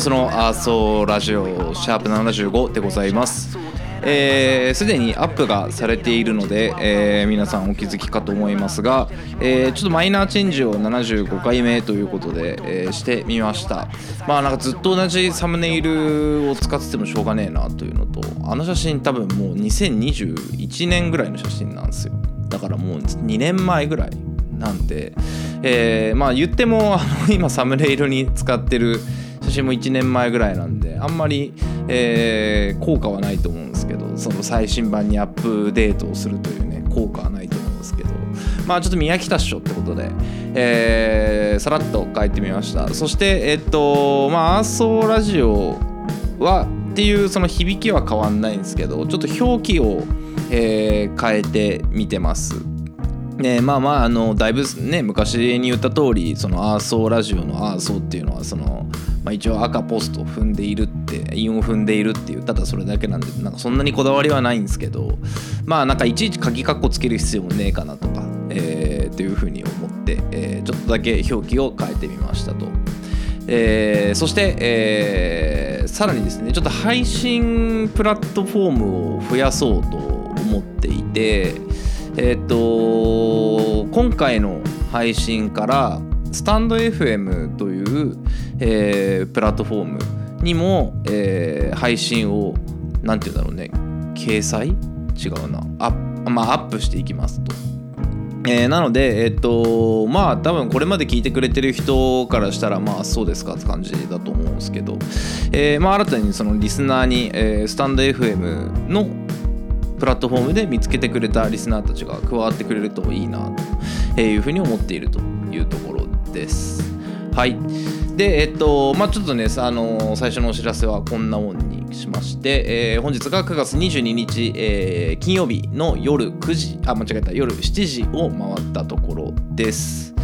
ン赤ボスのアーソーラジオシャープ75でございます。えーすで、にアップがされているので、えー皆さんお気づきかと思いますが、えーちょっとマイナーチェンジを75回目ということで、えーしてみました。まあなんかずっと同じサムネイルを使っててもしょうがねえなというのとあの写真多分もう2021年ぐらいの写真なんですよ。だからもう2年前ぐらいなんで、えーまあ言ってもあの今サムネイルに使ってる写真も1年前ぐらいなんであんまり、えー効果はないと思うんですけどその最新版にアップデートをするというね効果はないと思うんですけど。まあちょっと宮北っしょってことで、えーさらっと書いてみました。そしてえっとまあアーソーラジオはっていうその響きは変わんないんですけどちょっと表記を、えー変えてみてます。ねまあまああのだいぶね昔に言った通りそのアーソーラジオのアーソーっていうのはその、まあ、一応赤ポスト踏んでいるって韻を踏んでいるっていうただそれだけなんでなんかそんなにこだわりはないんですけどまあなんかいちいち鍵括弧つける必要もねえかなとか、えー、っていうふうに思って、えーちょっとだけ表記を変えてみましたと。えーそして、えーさらにですねちょっと配信プラットフォームを増やそうと思っていてえっ、と今回の配信からスタンド FM という、えープラットフォームにも、えー配信をなんて言うんだろうね掲載？違うなアップ,、まあ、アップしていきますと。えーなので、えっとまあ多分これまで聞いてくれてる人からしたらまあそうですかって感じだと思うんですけど、えーまあ、新たにそのリスナーに、えースタンド FM のプラットフォームで見つけてくれたリスナーたちが加わってくれるといいなというふうに思っているというところです。はい。で、えっと、まあちょっとね、あの最初のお知らせはこんなもんにしまして、えー本日が9月22日、えー金曜日の夜9時、あ、間違えた、夜7時を回ったところです。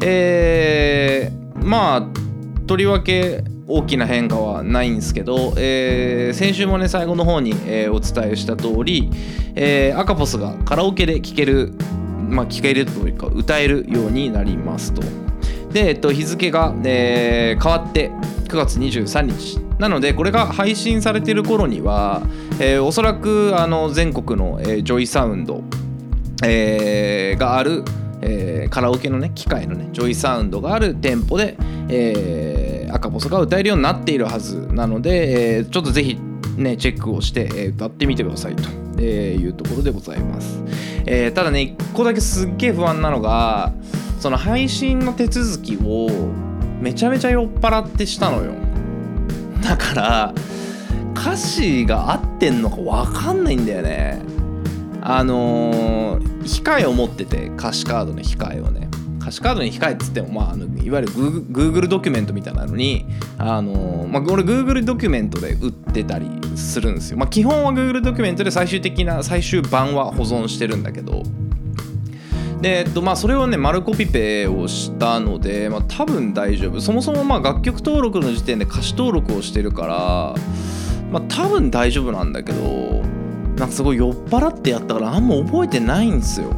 えーまあ、とりわけ大きな変化はないんですけど、えー先週もね最後の方に、えーお伝えした通り、えーアカポスがカラオケで聴けるまあ聴けるというか歌えるようになりますとで、えっと、日付が、えー変わって9月23日。なのでこれが配信されてる頃には、えーおそらくあの全国の、えージョイサウンドえーがある、えーカラオケのね機械のねジョイサウンドがある店舗で、えー赤ボスが歌えるようになっているはずなので、えーちょっとぜひねチェックをして、えー歌ってみてくださいと、えーいうところでございます、えーただね一個だけすっげえ不安なのがその配信の手続きをめちゃめちゃ酔っ払ってしたのよ。だから歌詞が合ってんのか分かんないんだよね。あのー控えを持ってて歌詞カードの控えをね。歌詞カードに控えっつっても、まあ、あのいわゆる Google, ドキュメントみたいなのに、あのーまあ、俺 Google ドキュメントで売ってたりするんですよ、まあ、基本は Google ドキュメントで最終的な最終版は保存してるんだけど。で、えっとまあ、それをね丸コピペをしたので、まあ、多分大丈夫そもそもまあ楽曲登録の時点で歌詞登録をしてるから、まあ、多分大丈夫なんだけどなんかすごい酔っ払ってやったからあんま覚えてないんですよ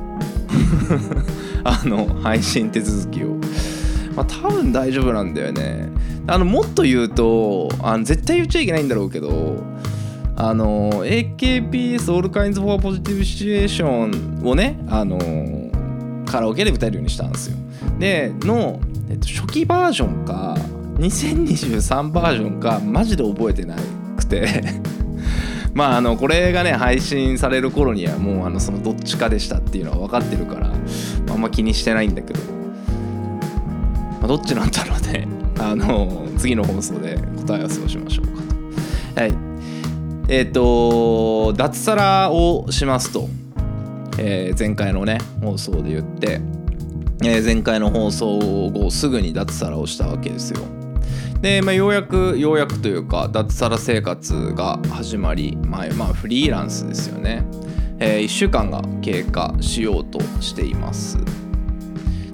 あの配信手続きを。まあ、多分大丈夫なんだよね。あのもっと言うとあの絶対言っちゃいけないんだろうけどあの AKPS All Kinds for Positive Situation をねあのカラオケで歌えるようにしたんですよ。での、えっと、初期バージョンか2023バージョンかマジで覚えてなくて。まああのこれがね配信される頃にはもうあのそのどっちかでしたっていうのは分かってるからあんま気にしてないんだけど、まあ、どっちなんだろうね。あの次の放送で答え合わせをしましょうかと。はい。えっ、と脱サラをしますと、えー前回のね放送で言って、えー前回の放送後すぐに脱サラをしたわけですよ。で、まあ、ようやくようやくというか脱サラ生活が始まり、まあ、まあフリーランスですよね、え1週間が経過しようとしています。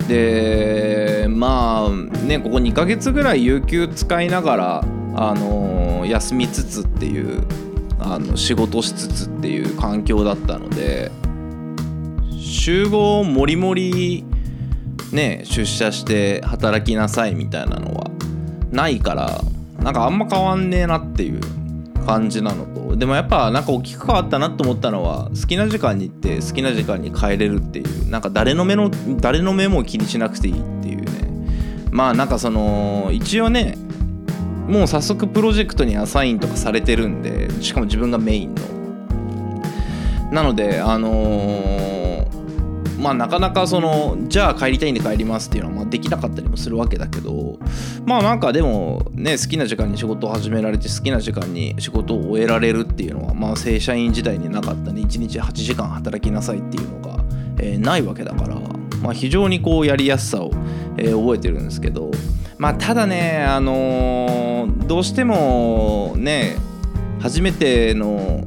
でまあねここ2ヶ月ぐらい有給使いながらあの休みつつっていうあの仕事しつつっていう環境だったので集合もりもりね出社して働きなさいみたいなのはないからなんかあんま変わんねえなっていう感じなのと。でもやっぱなんか大きく変わったなと思ったのは好きな時間に行って好きな時間に帰れるっていうなんか誰の目の誰の目も気にしなくていいっていうね。まあなんかその一応ねもう早速プロジェクトにアサインとかされてるんでしかも自分がメインの。なのであのーまあなかなかそのじゃあ帰りたいんで帰りますっていうのはまあできなかったりもするわけだけどまあなんかでもね好きな時間に仕事を始められて好きな時間に仕事を終えられるっていうのはまあ正社員時代になかったね。1日8時間働きなさいっていうのが、えーないわけだからまあ非常にこうやりやすさを、えー覚えてるんですけどまあただねあのーどうしてもね初めての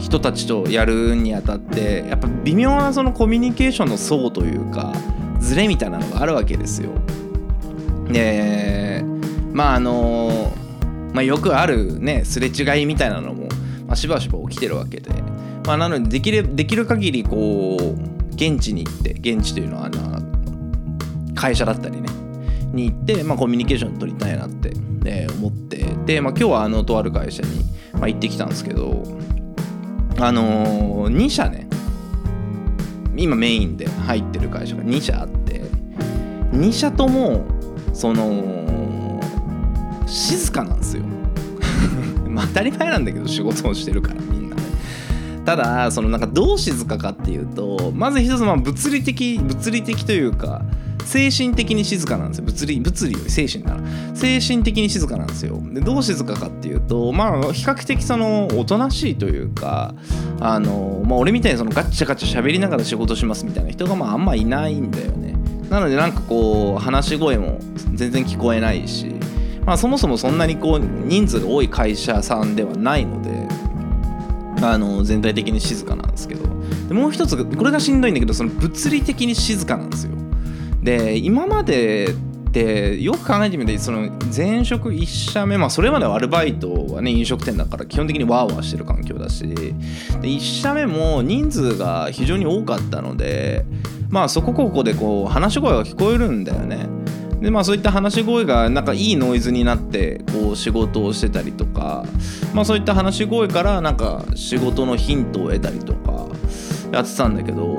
人たちとやるにあたってやっぱ微妙なそのコミュニケーションの層というかズレみたいなのがあるわけですよ。でまああのまあ、よくあるねすれ違いみたいなのも、まあ、しばしば起きてるわけで、まあ、なのでできれできる限りこう現地に行って現地というのはあの会社だったりねに行って、まあ、コミュニケーション取りたいなって、えー思ってで、まあ、今日はあのとある会社に、まあ、行ってきたんですけどあのー、2社ね。今メインで入ってる会社が2社あって。2社ともその静かなんですよ。当たり前なんだけど仕事をしてるからみんな。ねただそのなんかどう静かかっていうとまず一つまあ物理的物理的というか精神的に静かなんですよ。物理物理より精神な。ら精神的に静かなんですよ。でどう静かかっていうとまあ比較的そのおとなしいというかあのまあ俺みたいにそのガッチャガチャ喋りながら仕事しますみたいな人がまああんまいないんだよね。なのでなんかこう話し声も全然聞こえないしまあそもそもそんなにこう人数が多い会社さんではないのであの全体的に静かなんですけど。でもう一つこれがしんどいんだけどその物理的に静かなんですよ。で今までってよく考えてみてその前職1社目まあそれまではアルバイトはね飲食店だから基本的にワーワーしてる環境だしで1社目も人数が非常に多かったのでまあそこここでこう話し声が聞こえるんだよね。でまあそういった話し声がなんかいいノイズになってこう仕事をしてたりとかまあそういった話し声からなんか仕事のヒントを得たりとかやってたんだけど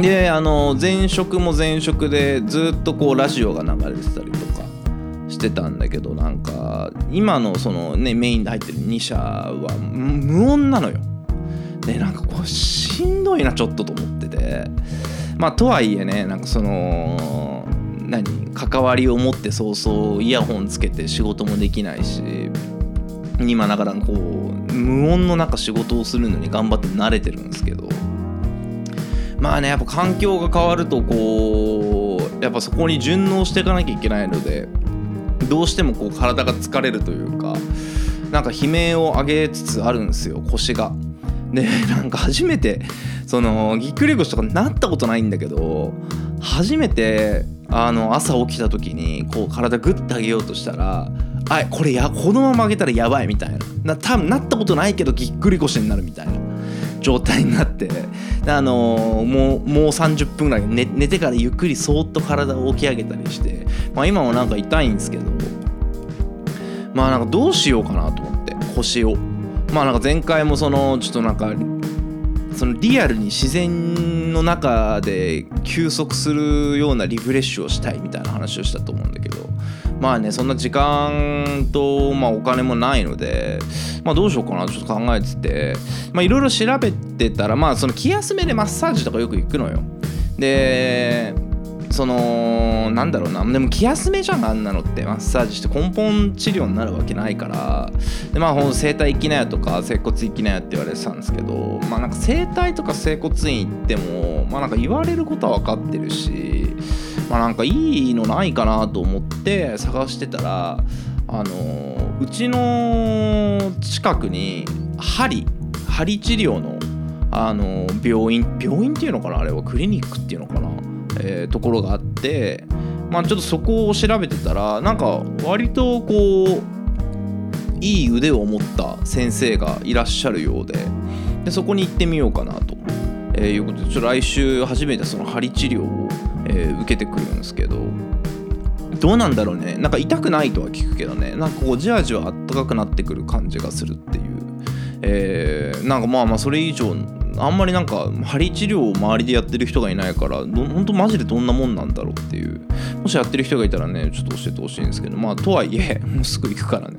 であの前職も前職でずっとこうラジオが流れてたりとかしてたんだけどなんか今のそのねメインで入ってる2社は無音なのよ。でなんかこうしんどいなちょっとと思ってて。まあとはいえねなんかその何関わりを持って早々イヤホンつけて仕事もできないし今だからこう無音の中仕事をするのに頑張って慣れてるんですけど。まあねやっぱ環境が変わるとこうやっぱそこに順応していかなきゃいけないのでどうしてもこう体が疲れるというかなんか悲鳴を上げつつあるんですよ腰が。でなんか初めてそのぎっくり腰とかなったことないんだけど初めてあの朝起きた時にこう体グッて上げようとしたらあこれやこのまま上げたらやばいみたいなな多分なったことないけどぎっくり腰になるみたいな状態になってあのーもうもう30分ぐらい寝寝てからゆっくりそーっと体を起き上げたりして、まあ、今もなんか痛いんですけどまあなんかどうしようかなと思って腰を。まあなんか前回もそのちょっとなんかそのリアルに自然の中で休息するようなリフレッシュをしたいみたいな話をしたと思うんだけどまあねそんな時間と、まあ、お金もないので、まあ、どうしようかなちょっと考えてていろいろ調べてたらまあその気休めでマッサージとかよく行くのよ。でそのなんだろうな。でも気休めじゃんあんなのってマッサージして根本治療になるわけないから。でまあほん整体行きなよとか整骨行きなよって言われてたんですけどまあなんか整体とか整骨院行ってもまあなんか言われることは分かってるしまあなんかいいのないかなと思って探してたらあのうちの近くに針針治療のあの病院病院っていうのかなあれは。クリニックっていうのかな、えーところがあってまあちょっとそこを調べてたらなんか割とこういい腕を持った先生がいらっしゃるようででそこに行ってみようかなと、えーいうことでちょっと来週初めてその針治療を、えー受けてくるんですけどどうなんだろうね。なんか痛くないとは聞くけどね。なんかこうじわじわあったかくなってくる感じがするっていう、えーなんかまあまあそれ以上あんまりなんか針治療を周りでやってる人がいないからどほんとマジでどんなもんなんだろうっていう。もしやってる人がいたらねちょっと教えてほしいんですけど。まあとはいえもうすぐ行くからね。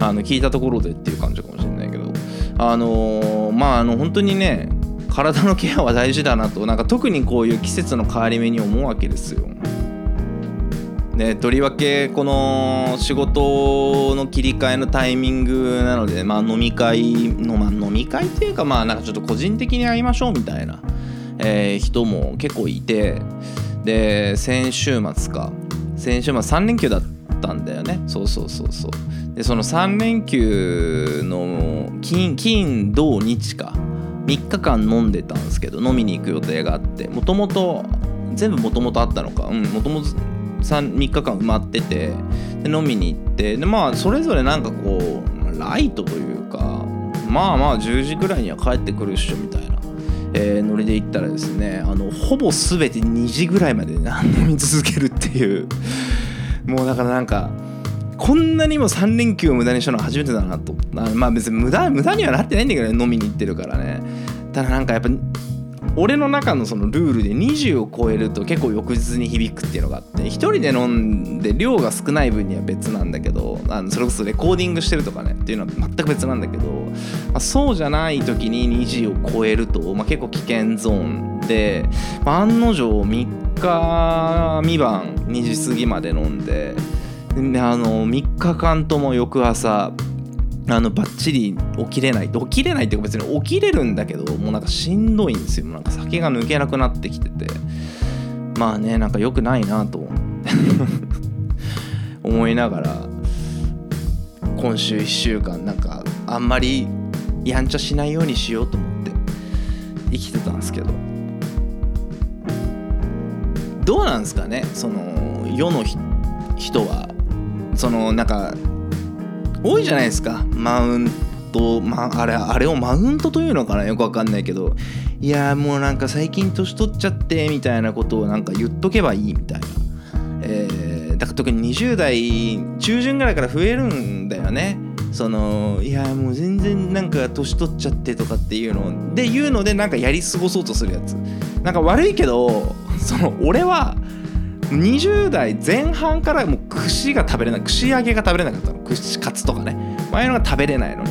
あの聞いたところでっていう感じかもしれないけど。あのーまああの本当にね体のケアは大事だなと。なんか特にこういう季節の変わり目に思うわけですよ。ね、とりわけこの仕事の切り替えのタイミングなので、まあ、飲み会の、まあ、飲み会っていうかまあなんかちょっと個人的に会いましょうみたいな、えー人も結構いてで先週末か。先週末3連休だったんだよね。そうそうそうそう。でその3連休の金金土日か。3日間飲んでたんですけど飲みに行く予定があってもともと全部もともとあったのか。うんもともと 3, 3日間埋まっててで飲みに行ってでまあそれぞれなんかこうライトというかまあまあ10時ぐらいには帰ってくるっしょみたいな、えーノリで行ったらですねあのほぼ全て2時ぐらいまで飲み続けるっていう。もうだからなんかこんなにも3連休を無駄にしたのは初めてだなと。まあ別に無駄無駄にはなってないんだけどね飲みに行ってるからね。ただなんかやっぱ俺の中のそのルールで20を超えると結構翌日に響くっていうのがあって一人で飲んで量が少ない分には別なんだけどあのそれこそレコーディングしてるとかねっていうのは全く別なんだけど、まあ、そうじゃない時に20を超えると、まあ、結構危険ゾーンで、まあ案の定3日未晩2時過ぎまで飲んでであの3日間とも翌朝あのバッチリ起きれない。起きれないっていうか別に起きれるんだけどもうなんかしんどいんですよ。なんか酒が抜けなくなってきてて。まあねなんか良くないなと思 思いながら今週1週間なんかあんまりやんちゃしないようにしようと思って生きてたんですけど。どうなんですかね？その世の人は。そのなんか多いじゃないですか。マウント、まあれあれをマウントというのかな？よくわかんないけど。いやーもうなんか最近年取っちゃってみたいなことをなんか言っとけばいいみたいな、えーだから特に20代中旬ぐらいから増えるんだよね。そのいやもう全然なんか年取っちゃってとかっていうので言うのでなんかやり過ごそうとするやつ。なんか悪いけどその俺は20代前半からもう串が食べれない串揚げが食べれなかったの。串カツとかね。ああいうのが食べれないのね。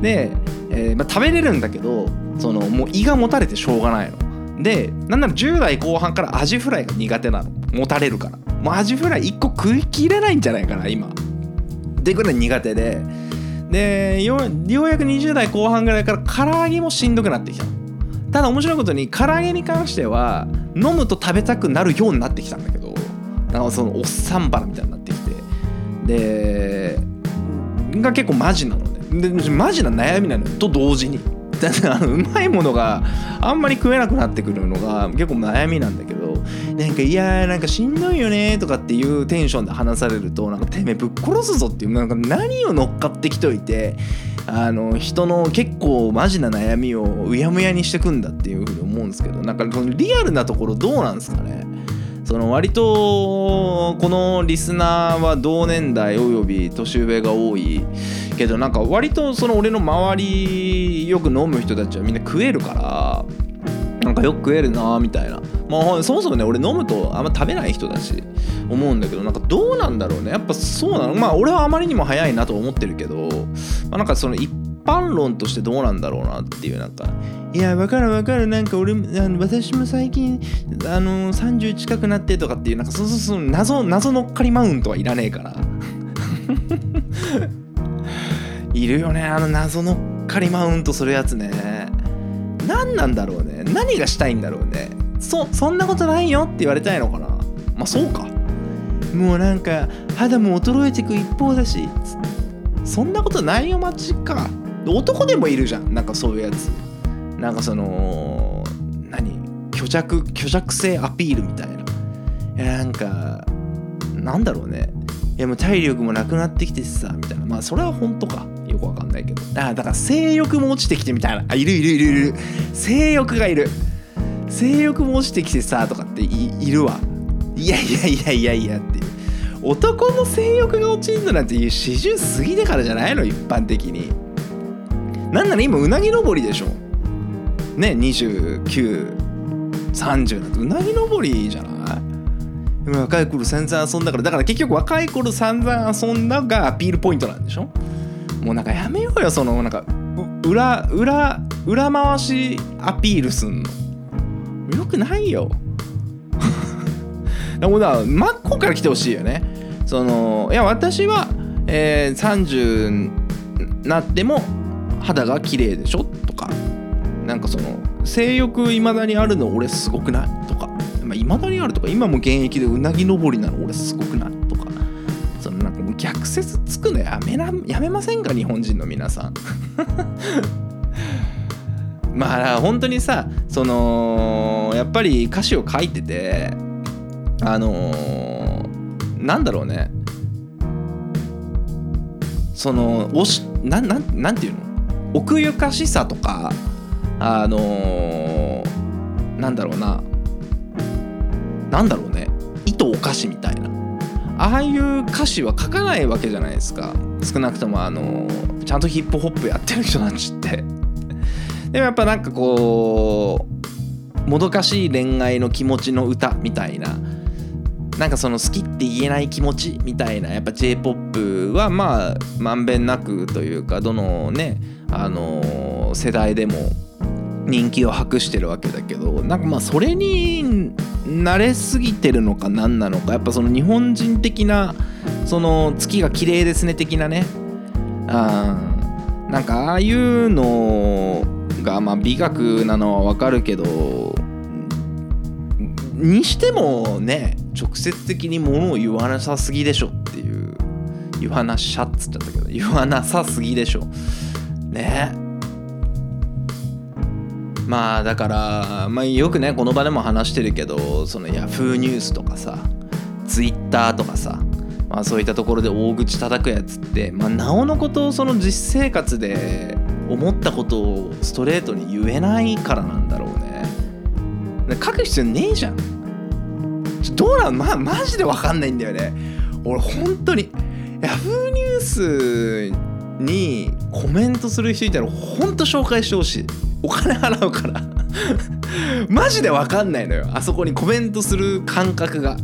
で、えーまあ、食べれるんだけどそのもう胃がもたれてしょうがないの。でなんなら10代後半からアジフライが苦手なの。もたれるから。もうアジフライ1個食いきれないんじゃないかな今。でぐらい苦手で。でようやく20代後半ぐらいから唐揚げもしんどくなってきたの。ただ面白いことに唐揚げに関しては飲むと食べたくなるようになってきたんだけど。なんかそのおっさんバラみたいになってきてでが結構マジなのね。でマジな悩みなのよ。と同時に。だってあのうまいものがあんまり食えなくなってくるのが結構悩みなんだけどなんかいやーなんかしんどいよねとかっていうテンションで話されるとなんかてめえぶっ殺すぞっていうなんか何を乗っかってきといてあの人の結構マジな悩みをうやむやにしてくんだっていうふうに思うんですけどなんかそのリアルなところどうなんですかね？その割とこのリスナーは同年代および年上が多いけどなんか割とその俺の周りよく飲む人たちはみんな食えるからなんかよく食えるなみたいな。まあそもそもね。俺飲むとあんま食べない人だし思うんだけどなんかどうなんだろうね。やっぱそうなの。まあ俺はあまりにも早いなと思ってるけど、まあ、なんかその一般論としてどうなんだろうなっていうなんかいやわかるわかる。なんか俺あの私も最近あの30近くなってとかっていうなんかそうそうそう謎謎乗っかりマウントはいらねえから。いるよねあの謎乗っかりマウントするやつね。何なんだろうね。何がしたいんだろうね。そそんなことないよって言われたいのかな。まあそうか。もうなんか肌も衰えてく一方だしつそんなことないよマジか。男でもいるじゃんなんかそういうやつなんかその何？虚弱虚弱性アピールみたいな。いなんかなんだろうね。いやもう体力もなくなってきてさみたいな。まあそれは本当か。よくわかんないけど。あだから性欲も落ちてきてみたいな。あいるいるいるいる。性欲がいる。性欲も落ちてきてさとかっていいるわ。いやいやいやいやいやっていう。男の性欲が落ちるのなんていう四十過ぎてからじゃないの？一般的に。なんなら今うなぎ登りでしょ。ね2930なんてうなぎ登りじゃない？若い頃散々遊んだから。だから結局若い頃散々遊んだがアピールポイントなんでしょ？もうなんかやめようよそのなんか裏裏裏回しアピールすんの。よくないよ。だから真っ向から来てほしいよね。そのいや私は、えー、30になっても肌が綺麗でしょ？性欲いまだにあるの俺すごくない？とか。いまだにあるとか今も現役でうなぎ登りなの俺すごくない？とか。そのなんかもう逆説つくのや。めなやめませんか？日本人の皆さん。まあ本当にさそのやっぱり歌詞を書いててあのー、なんだろうね。そのおしななんなんていうの？奥ゆかしさとかあのー、なんだろうな。なんだろうね。糸お菓子みたいな。ああいう歌詞は書かないわけじゃないですか。少なくともあのー、ちゃんとヒップホップやってる人たちって。でもやっぱなんかこうもどかしい恋愛の気持ちの歌みたいな。なんかその好きって言えない気持ちみたいな。やっぱ j p o p はまあまんべんなくというかどのねあの世代でも人気を博してるわけだけどなんかまあそれに慣れすぎてるのか何なのかやっぱその日本人的なその月が綺麗ですね的なねあなんかああいうのがまあ美学なのはわかるけどにしてもね直接的にものを言わなさすぎでしょっていう言わなしゃっつっちゃったけど言わなさすぎでしょ。ね。えまあだから、まあ、よくねこの場でも話してるけどそのヤフーニュースとかさツイッターとかさ、まあ、そういったところで大口叩くやつって、まあ、なおのことをその実生活で思ったことをストレートに言えないからなんだろうね。書く必要ねえじゃん。どうなん？まマジで分かんないんだよね。俺本当にヤフーニュースにコメントする人いたら本当紹介してほしい。お金払うから。マジで分かんないのよ。あそこにコメントする感覚が。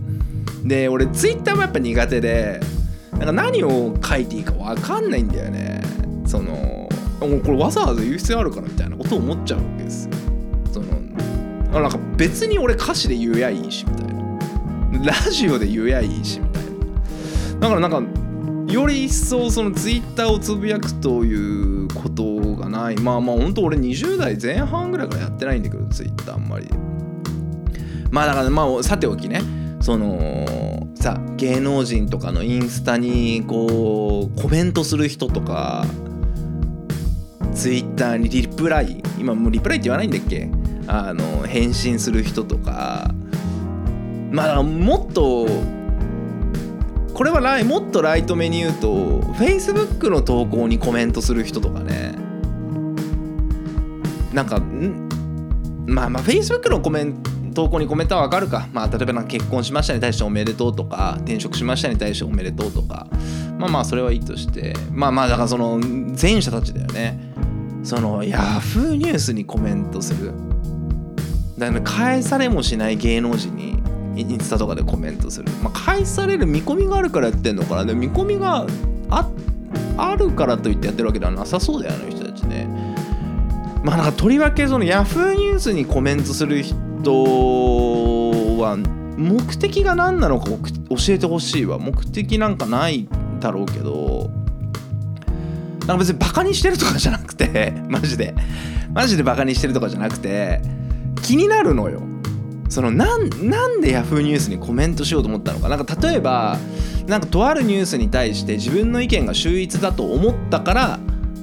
で俺ツイッターもやっぱ苦手でなんか何を書いていいか分かんないんだよね。そのこれわざわざ言う必要あるからみたいなことを思っちゃうわけですよ。そのあなんか別に俺歌詞で言えやいいしみたいな。ラジオで言えやいいしみたいな。だからなんかより一層そのツイッターをつぶやくということがない。まあまあほんと俺20代前半ぐらいからやってないんだけどツイッターあんまり。まあだからまあさておきね。そのさ芸能人とかのインスタにこうコメントする人とかツイッターにリプライ今もうリプライって言わないんだっけ？あの返信する人とか。まあもっとこれはライもっとライト目に言うと Facebook の投稿にコメントする人とかね。なんかん？まあまあ Facebook のコメント投稿にコメントはわかるか、まあ、例えばなんか結婚しましたに対しておめでとうとか転職しましたに対しておめでとうとか。まあまあそれはいいとして。まあまあだからその前者たちだよね。その Yahoo ニュースにコメントする。だから返されもしない芸能人にインスタとかでコメントする、まあ、返される見込みがあるからやってんのかな。で見込みがああるからといってやってるわけではなさそうだよあの人たちね。まあなんかとりわけその Yahoo ニュースにコメントする人は目的が何なのか教えてほしいわ。目的なんかないだろうけど。なんか別にバカにしてるとかじゃなくてマジで。マジでバカにしてるとかじゃなくて気になるのよ。そのなんなんで Yahoo! ニュースにコメントしようと思ったのか。なんか例えばなんかとあるニュースに対して自分の意見が秀逸だと思ったから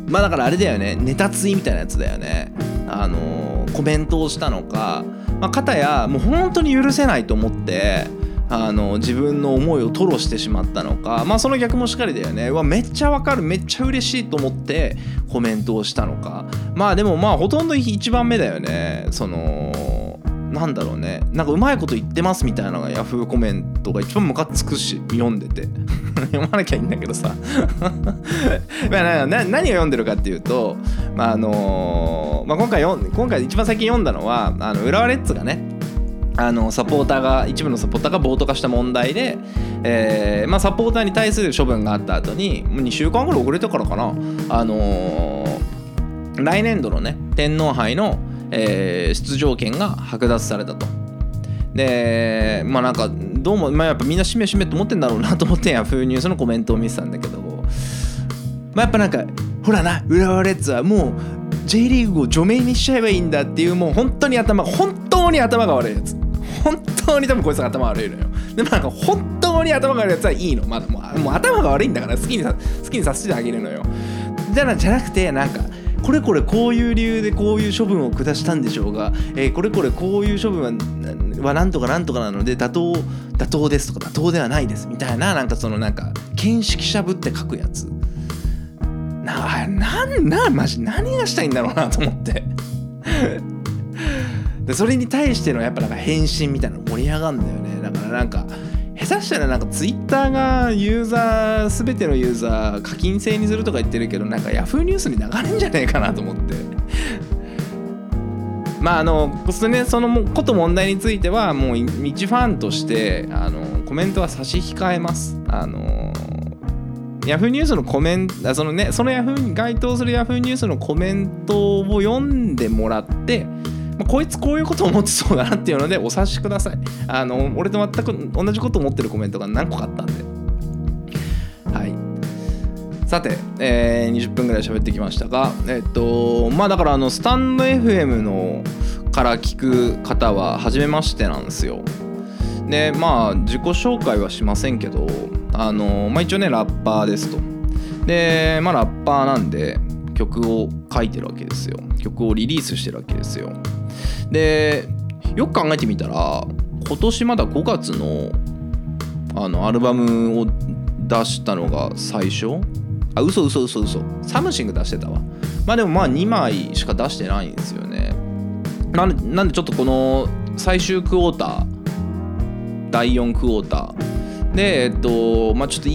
まあだからあれだよね。ネタツイみたいなやつだよね。あのー、コメントをしたのか、まあ、片やもう本当に許せないと思ってあの自分の思いを吐露してしまったのか。まあその逆もしっかりだよね。うわめっちゃわかる。めっちゃ嬉しいと思ってコメントをしたのか。まあでもまあほとんど1番目だよね。そのなんだろうね。なんかうまいこと言ってますみたいなのがヤフーコメントが一番ムカつくし読んでて。読まなきゃいいんだけどさ。まあ何を読んでるかっていうと、まああのまあ、今回今回一番最近読んだのはあの浦和レッズがねあのサポーターが一部のサポーターが暴徒化した問題で、えーまあ、サポーターに対する処分があった後にもう2週間ぐらい遅れてからかな、あのー、来年度のね天皇杯の、えー、出場権が剥奪されたと。でまあなんかどうも、まあ、やっぱみんなしめしめと思ってんだろうなと思ってヤフーニュースのコメントを見てたんだけど、まあ、やっぱなんかほらな浦和レッズはもう J リーグを除名にしちゃえばいいんだっていうもう本当に頭本当に頭が悪いやつ。本当に多分こいつが頭悪いのよ。でもなんか本当に頭が悪いやつはいいの。まだもう頭が悪いんだから好きにさ好きにさせてあげるのよ。じゃなじゃなくてなんかこれこれこういう理由でこういう処分を下したんでしょうが、えー、これこれこういう処分ははなんとかなんとかなので妥当妥当ですとか妥当ではないですみたいななんかそのなんか見識しゃぶって書くやつ。ななんなマジ何がしたいんだろうなと思って。でそれに対してのやっぱなんか返信みたいなの盛り上がるんだよね。だからなんか下手したらなんかツイッターがユーザー全てのユーザー課金制にするとか言ってるけどなんかヤフーニュースに流れんじゃねえかなと思って。まああのそ,、ね、そのこと問題についてはもう一ファンとしてあのコメントは差し控えます。あのヤフーニュースのコメントそのねそのヤフーに該当するヤフーニュースのコメントを読んでもらってまあ、こいつこういうこと思ってそうだなっていうのでお察しください。あの俺と全く同じこと思ってるコメントが何個かあったんで。はい。さて、えー、20分ぐらい喋ってきましたがえっとまあだからあのスタンド FM のから聞く方は初めましてなんですよ。でまあ自己紹介はしませんけどあのまあ一応ねラッパーですと。でまあラッパーなんで曲を書いてるわけですよ。曲をリリースしてるわけですよ。でよく考えてみたら今年まだ5月のあのアルバムを出したのが最初？あ嘘嘘嘘嘘。サムシング出してたわ。まあでもまあ2枚しか出してないんですよね。なんでちょっとこの最終クォーター第4クォーター。でえっとまあちょっと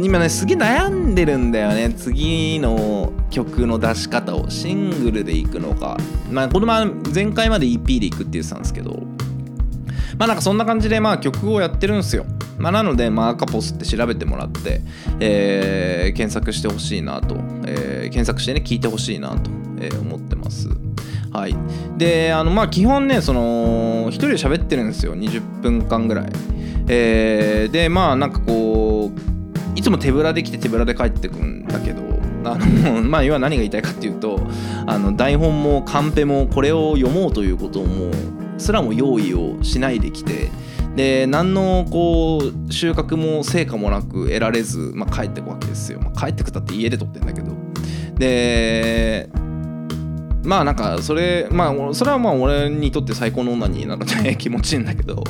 今ねすげえ悩んでるんだよね次の曲の出し方をシングルでいくのかまあこの前回まで EP でいくって言ってたんですけどまあなんかそんな感じでまあ曲をやってるんですよまあ、なので、まあ、アカポスって調べてもらって、えー、検索してほしいなと、えー、検索してね、聞いてほしいなと、え、思ってます。はい。で、あの、まあ、基本ね、その、一人で喋ってるんですよ、20分間ぐらい。えー、で、まあ、なんかこう、つも手ぶらで来て手ぶらで帰ってくんだけどあのまあ要は何が言いたいかっていうとあの台本もカンペもこれを読もうということもすらも用意をしないできてで何のこう収穫も成果もなく得られず、まあ、帰ってくわけですよ、まあ、帰ってくたって家で撮ってんだけど。でまあなんかそれまあそれはまあ俺にとって最高の女になので気持ちいいんだけど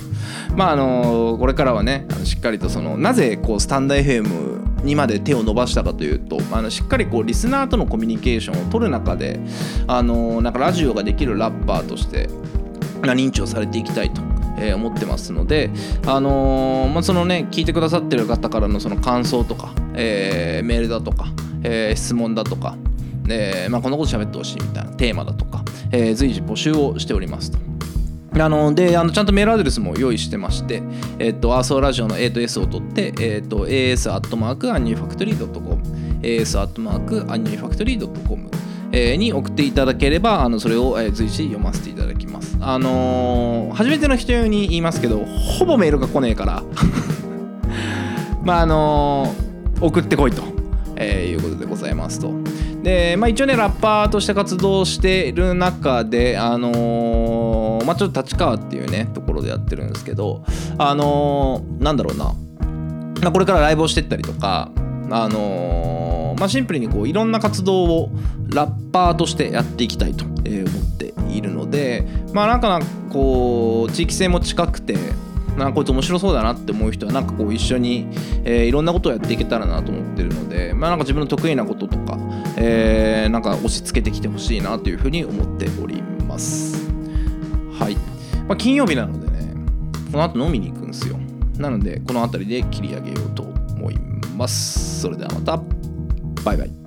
まああのこれからはねしっかりとそのなぜこうスタンド FM にまで手を伸ばしたかというとあのしっかりこうリスナーとのコミュニケーションを取る中であのなんかラジオができるラッパーとして認知をされていきたいとえ思ってますので、あのー、まあ、そのね聞いてくださってる方からのその感想とか、えー、メールだとか、えー、質問だとか、えーまあ、こんなこと喋ってほしいみたいなテーマだとか、えー、随時募集をしておりますと。あのであのちゃんとメールアドレスも用意してまして、えっと、アーソーラジオの A と S を取って、えっと、as アットマークアンニューファクトリー .com as アットマークアンニューファクトリー .com に送っていただければあのそれを随時読ませていただきます。あのー、初めての人用に言いますけどほぼメールが来ねえから まああのー、送ってこいと、えー、いうことでございますと。で、まあ、一応ねラッパーとして活動してる中であのー、まあちょっと立川っていうねところでやってるんですけどあのー、なんだろうな、まあ、これからライブをしてったりとかあのー、まあ、シンプルにこういろんな活動をラッパーとしてやっていきたいと思っているのでまあなんかこう地域性も近くてなんかこいつ面白そうだなって思う人はなんかこう一緒に、えーいろんなことをやっていけたらなと思ってるので、まあ、なんか自分の得意なこととか、えーなんか押し付けてきてほしいなというふうに思っております。はい、まあ、金曜日なのでねこの後飲みに行くんですよ。なのでこの辺りで切り上げようと思います。それではまた。バイバイ。